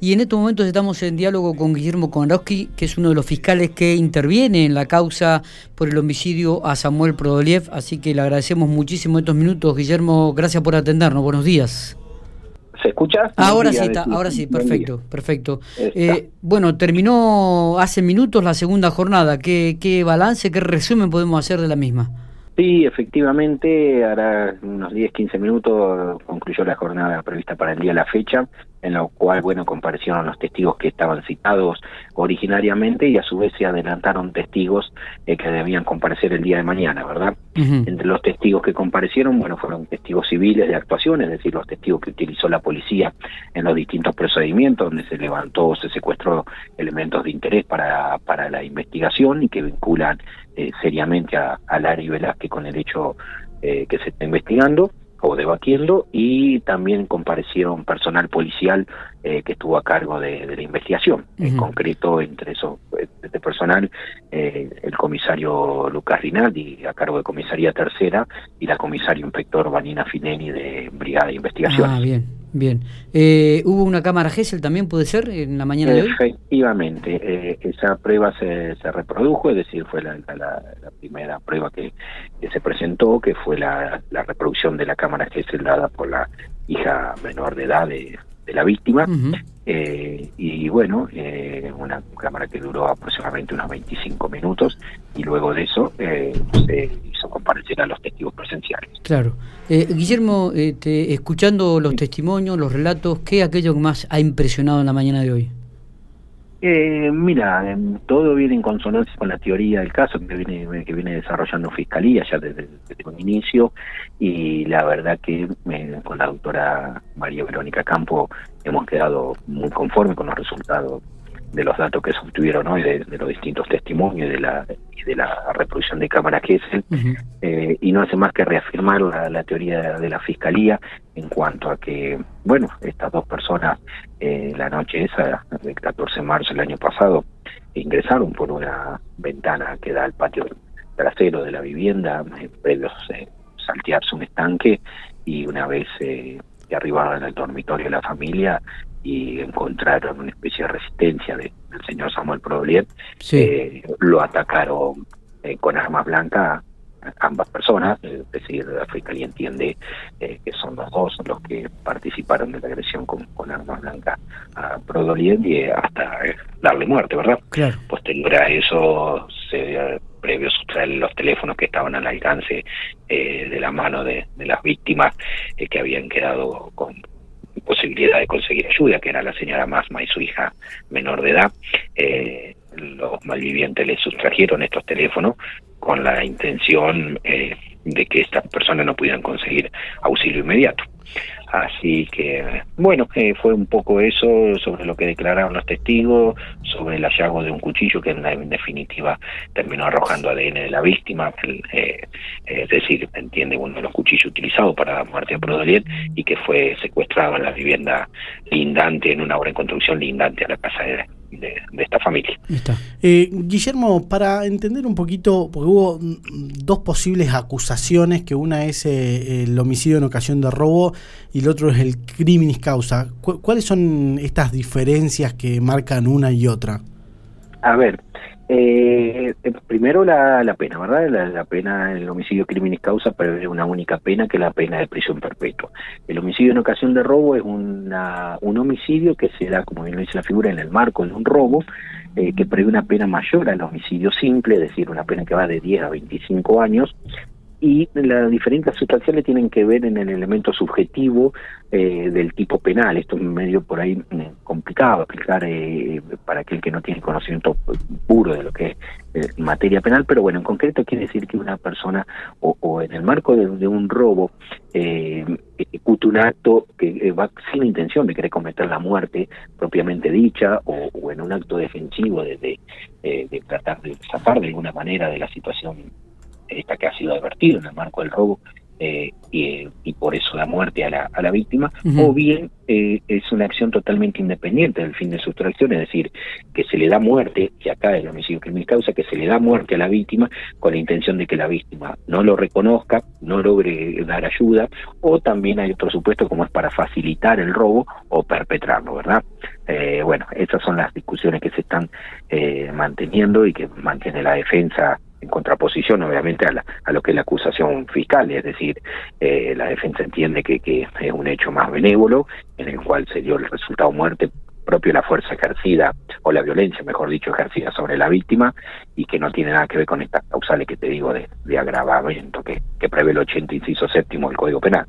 Y en estos momentos estamos en diálogo con Guillermo Konarowski, que es uno de los fiscales que interviene en la causa por el homicidio a Samuel Prodoliev. Así que le agradecemos muchísimo estos minutos. Guillermo, gracias por atendernos. Buenos días. ¿Se escucha? Ahora sí, está, ahora sí, perfecto, perfecto. Eh, bueno, terminó hace minutos la segunda jornada. ¿Qué, ¿Qué balance, qué resumen podemos hacer de la misma? Sí, efectivamente, ahora unos 10, 15 minutos concluyó la jornada prevista para el día de la fecha, en la cual, bueno, comparecieron los testigos que estaban citados originariamente y a su vez se adelantaron testigos eh, que debían comparecer el día de mañana, ¿verdad? Entre los testigos que comparecieron, bueno, fueron testigos civiles de actuación, es decir, los testigos que utilizó la policía en los distintos procedimientos, donde se levantó, se secuestró elementos de interés para, para la investigación y que vinculan eh, seriamente a, a Larry Velázquez con el hecho eh, que se está investigando o debatiendo y también comparecieron personal policial eh, que estuvo a cargo de, la investigación. En concreto, entre eso, este personal, el comisario Lucas Rinaldi, a cargo de comisaría tercera, y la comisaria inspector Vanina Fineni de Brigada de Investigación. Ah, bien. Bien. Eh, ¿Hubo una cámara GESEL también, puede ser, en la mañana de hoy? Efectivamente. Eh, esa prueba se, se, reprodujo, es decir, fue la, la, primera prueba que, se presentó, que fue la, la reproducción de la cámara GESEL dada por la hija menor de edad de, de la víctima. eh, y bueno, eh, una cámara que duró aproximadamente unos 25 minutos y luego de eso eh, se hizo comparecer a los testigos presenciales. Claro. Eh, Guillermo, te, escuchando los testimonios, los relatos, ¿qué es aquello que más ha impresionado en la mañana de hoy? Eh, mira, em, todo viene en consonancia con la teoría del caso que viene, que viene desarrollando Fiscalía ya desde, desde un inicio y la verdad que eh, con la doctora María Verónica Campo hemos quedado muy conformes con los resultados de los datos que se obtuvieron hoy de, los distintos testimonios y de la de la reproducción de cámara que eh, y no hace más que reafirmar la, teoría de, la fiscalía en cuanto a que bueno estas dos personas eh, la noche esa del 14 de marzo del año pasado ingresaron por una ventana que da al patio trasero de la vivienda eh, previos eh, saltearse un estanque y una vez que arribaron al dormitorio de la familia y encontraron una especie de resistencia de, del señor Samuel Prodoliet, eh, lo atacaron eh, con armas blancas ambas personas, es decir, la Fiscalía entiende eh, que son los dos los que participaron de la agresión con, con armas blancas a Prodoliet y hasta darle muerte, ¿verdad? Claro. Posterior a eso, se previo sustraer los teléfonos que estaban al alcance de la mano de, de las víctimas que habían quedado con posibilidad de conseguir ayuda, que era la señora Masma y su hija menor de edad. Eh, los malvivientes le sustrajeron estos teléfonos con la intención eh, de que estas personas no pudieran conseguir auxilio inmediato. Así que, bueno, eh, fue un poco eso sobre lo que declararon los testigos, sobre el hallazgo de un cuchillo que en, definitiva terminó arrojando ADN de la víctima, eh, es decir, entiende uno de los cuchillos utilizados para la muerte de Prodoliet y que fue secuestrado en la vivienda lindante, en una obra en construcción lindante a la casa de, de, esta familia. Eh, Guillermo, para entender un poquito, porque hubo dos posibles acusaciones, que una es eh, el homicidio en ocasión de robo y el otro es el criminis causa. ¿Cuáles son estas diferencias que marcan una y otra? A ver, eh, primero la, la pena, ¿verdad? La, pena, el homicidio criminis causa prevé una única pena que la pena de prisión perpetua. El homicidio en ocasión de robo es una, un homicidio que se da, como bien lo dice la figura, en el marco de un robo, eh, que prevé una pena mayor al homicidio simple, es decir, una pena que va de 10 a 25 años, y las diferencias sustanciales tienen que ver en el elemento subjetivo eh, del tipo penal. Esto es medio por ahí mm, complicado explicar eh, para aquel que no tiene conocimiento puro de lo que es eh, materia penal, pero bueno, en concreto quiere decir que una persona o, en el marco de, un robo eh, ejecute un acto que va sin intención de querer cometer la muerte propiamente dicha o, o en un acto defensivo de, de, de tratar de zafar de alguna manera de la situación esta que ha sido advertido en el marco del robo, eh, y, por eso da muerte a la, a la víctima, o bien eh, es una acción totalmente independiente del fin de sustracción, es decir, que se le da muerte, y acá el homicidio criminal causa, que se le da muerte a la víctima con la intención de que la víctima no lo reconozca, no logre dar ayuda, o también hay otro supuesto como es para facilitar el robo o perpetrarlo, ¿verdad? Eh, bueno, esas son las discusiones que se están manteniendo y que mantiene la defensa en contraposición obviamente a, a lo que es la acusación fiscal, es decir, eh, la defensa entiende que, es un hecho más benévolo en el cual se dio el resultado muerte propio la fuerza ejercida o la violencia, mejor dicho, ejercida sobre la víctima y que no tiene nada que ver con estas causales que te digo de, de agravamiento que, que prevé el 80 inciso séptimo del Código Penal.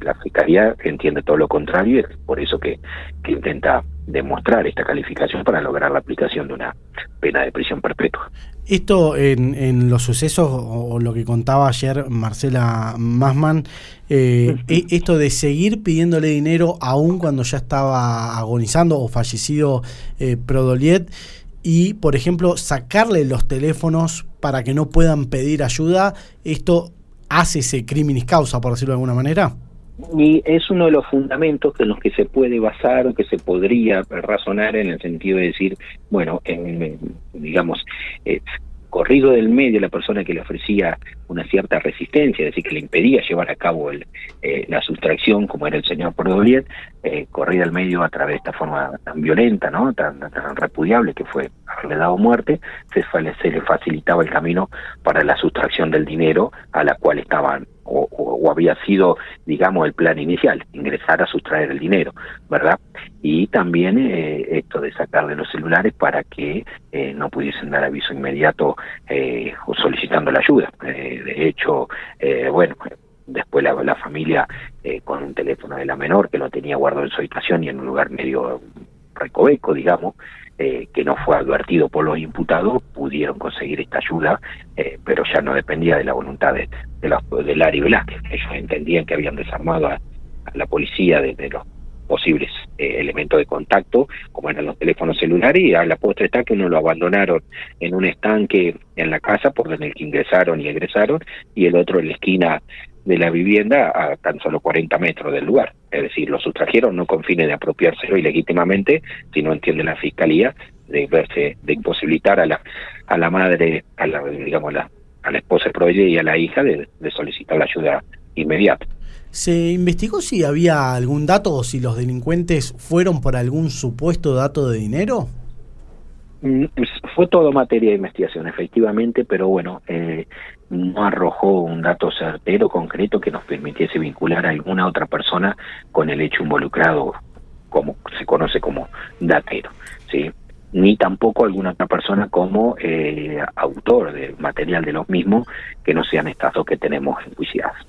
La Fiscalía entiende todo lo contrario y es por eso que, que intenta demostrar esta calificación para lograr la aplicación de una pena de prisión perpetua. Esto en, en los sucesos o, lo que contaba ayer Marcela Masman, eh, e, esto de seguir pidiéndole dinero aún cuando ya estaba agonizando o fallecido eh, Prodoliet y, por ejemplo, sacarle los teléfonos para que no puedan pedir ayuda, ¿esto hace ese criminis causa, por decirlo de alguna manera? Y es uno de los fundamentos en los que se puede basar o que se podría razonar en el sentido de decir, bueno, en, digamos, eh, corrido del medio la persona que le ofrecía una cierta resistencia, es decir, que le impedía llevar a cabo el, eh, la sustracción, como era el señor Pordoliet, eh, corrida del medio a través de esta forma tan violenta, ¿no? tan, repudiable que fue haberle dado muerte, se, se le facilitaba el camino para la sustracción del dinero a la cual estaban o, había sido, digamos, el plan inicial, ingresar a sustraer el dinero, ¿verdad? Y también eh, esto de sacarle los celulares para que eh, no pudiesen dar aviso inmediato eh, solicitando la ayuda. de hecho, bueno, después la, la familia con un teléfono de la menor que lo tenía guardado en su habitación y en un lugar medio recoveco, digamos, eh, que no fue advertido por los imputados, pudieron conseguir esta ayuda, eh, pero ya no dependía de la voluntad de, de, los, de Lari Velázquez. Ellos entendían que habían desarmado a, la policía de, los posibles eh, elementos de contacto, como eran los teléfonos celulares, y a la postre está que uno lo abandonaron en un estanque en la casa por que ingresaron y egresaron, y el otro en la esquina de la vivienda a tan solo 40 metros del lugar. Es decir, lo sustrajeron no con fines de apropiárselo ilegítimamente, sino entiende la fiscalía de verse, de imposibilitar a la a la madre, a la digamos la, a la esposa de y a la hija de, de solicitar la ayuda inmediata. ¿Se investigó si había algún dato o si los delincuentes fueron por algún supuesto dato de dinero? Mm, fue todo materia de investigación, efectivamente, pero bueno, eh, no arrojó un dato certero, concreto, que nos permitiese vincular a alguna otra persona con el hecho involucrado, como se conoce como datero, ¿sí? ni tampoco alguna otra persona como eh, autor del material de los mismos, que no sean estas dos que tenemos enjuiciadas.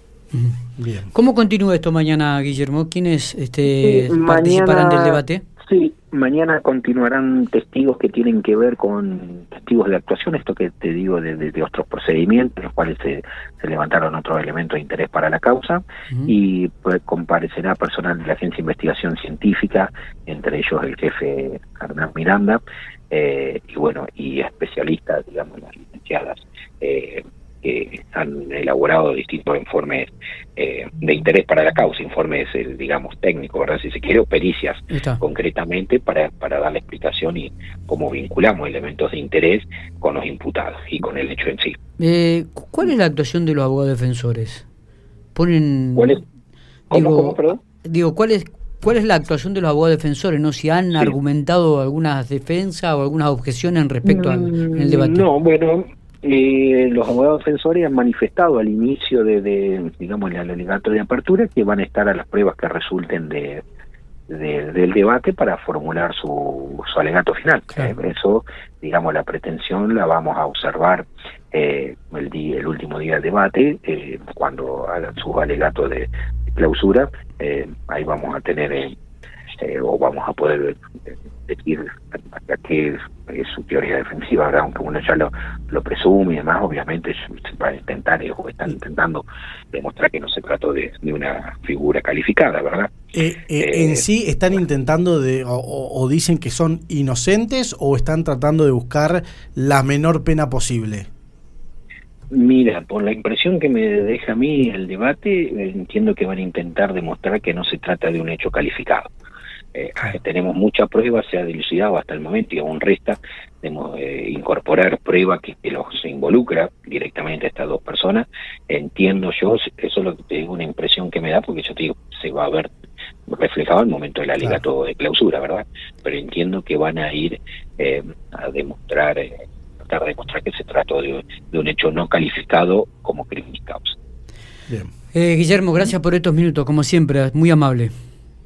Bien. ¿Cómo continúa esto mañana, Guillermo? ¿Quiénes este, participarán del debate? Sí, mañana continuarán testigos que tienen que ver con testigos de actuación, esto que te digo de, otros procedimientos, los cuales se, levantaron otros elementos de interés para la causa, y pues, comparecerá personal de la Agencia de Investigación Científica, entre ellos el jefe Hernán Miranda, eh, y bueno, y especialistas, digamos, las licenciadas. Eh, que han elaborado distintos informes eh, de interés para la causa, informes, eh, digamos, técnicos, ¿verdad? Si se quiere, o pericias concretamente para, para dar la explicación y cómo vinculamos elementos de interés con los imputados y con el hecho en sí. Eh, ¿Cuál es la actuación de los abogados defensores? Ponen... ¿Cuál es? digo, perdón? Digo, ¿cuál es, ¿Cuál es la actuación de los abogados defensores? ¿No si han argumentado algunas defensas o algunas objeciones respecto al el debate? No, bueno, eh, los abogados defensores han manifestado al inicio de, digamos, el alegato de apertura que van a estar a las pruebas que resulten de, del debate para formular su, su alegato final. Eh, eso, digamos, la pretensión la vamos a observar eh, el, día, el último día del debate, eh, cuando hagan su alegato de, clausura, eh, ahí vamos a tener o vamos a poder decir hasta qué es, su teoría defensiva, ¿verdad? aunque uno ya lo, lo presume y demás, obviamente va a intentar o están intentando demostrar que no se trató de, una figura calificada, ¿verdad? Eh, eh, ¿En eh, sí están intentando de, o, dicen que son inocentes o están tratando de buscar la menor pena posible? Mira, por la impresión que me deja a mí el debate, entiendo que van a intentar demostrar que no se trata de un hecho calificado. Eh, tenemos mucha prueba, se ha dilucidado hasta el momento y aún resta de, eh, incorporar prueba que, los involucra directamente a estas dos personas. Entiendo yo, eso es lo que te digo, una impresión que me da, porque yo te digo, se va a ver reflejado en el momento del alegato de clausura, ¿verdad? Pero entiendo que van a ir eh, a demostrar, tratar de demostrar que se trató de, un hecho no calificado como crimen causa. Bien. Guillermo, gracias por estos minutos, como siempre, muy amable.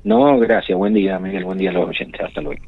No, gracias. Buen día, Miguel. Buen día a los oyentes. Hasta luego.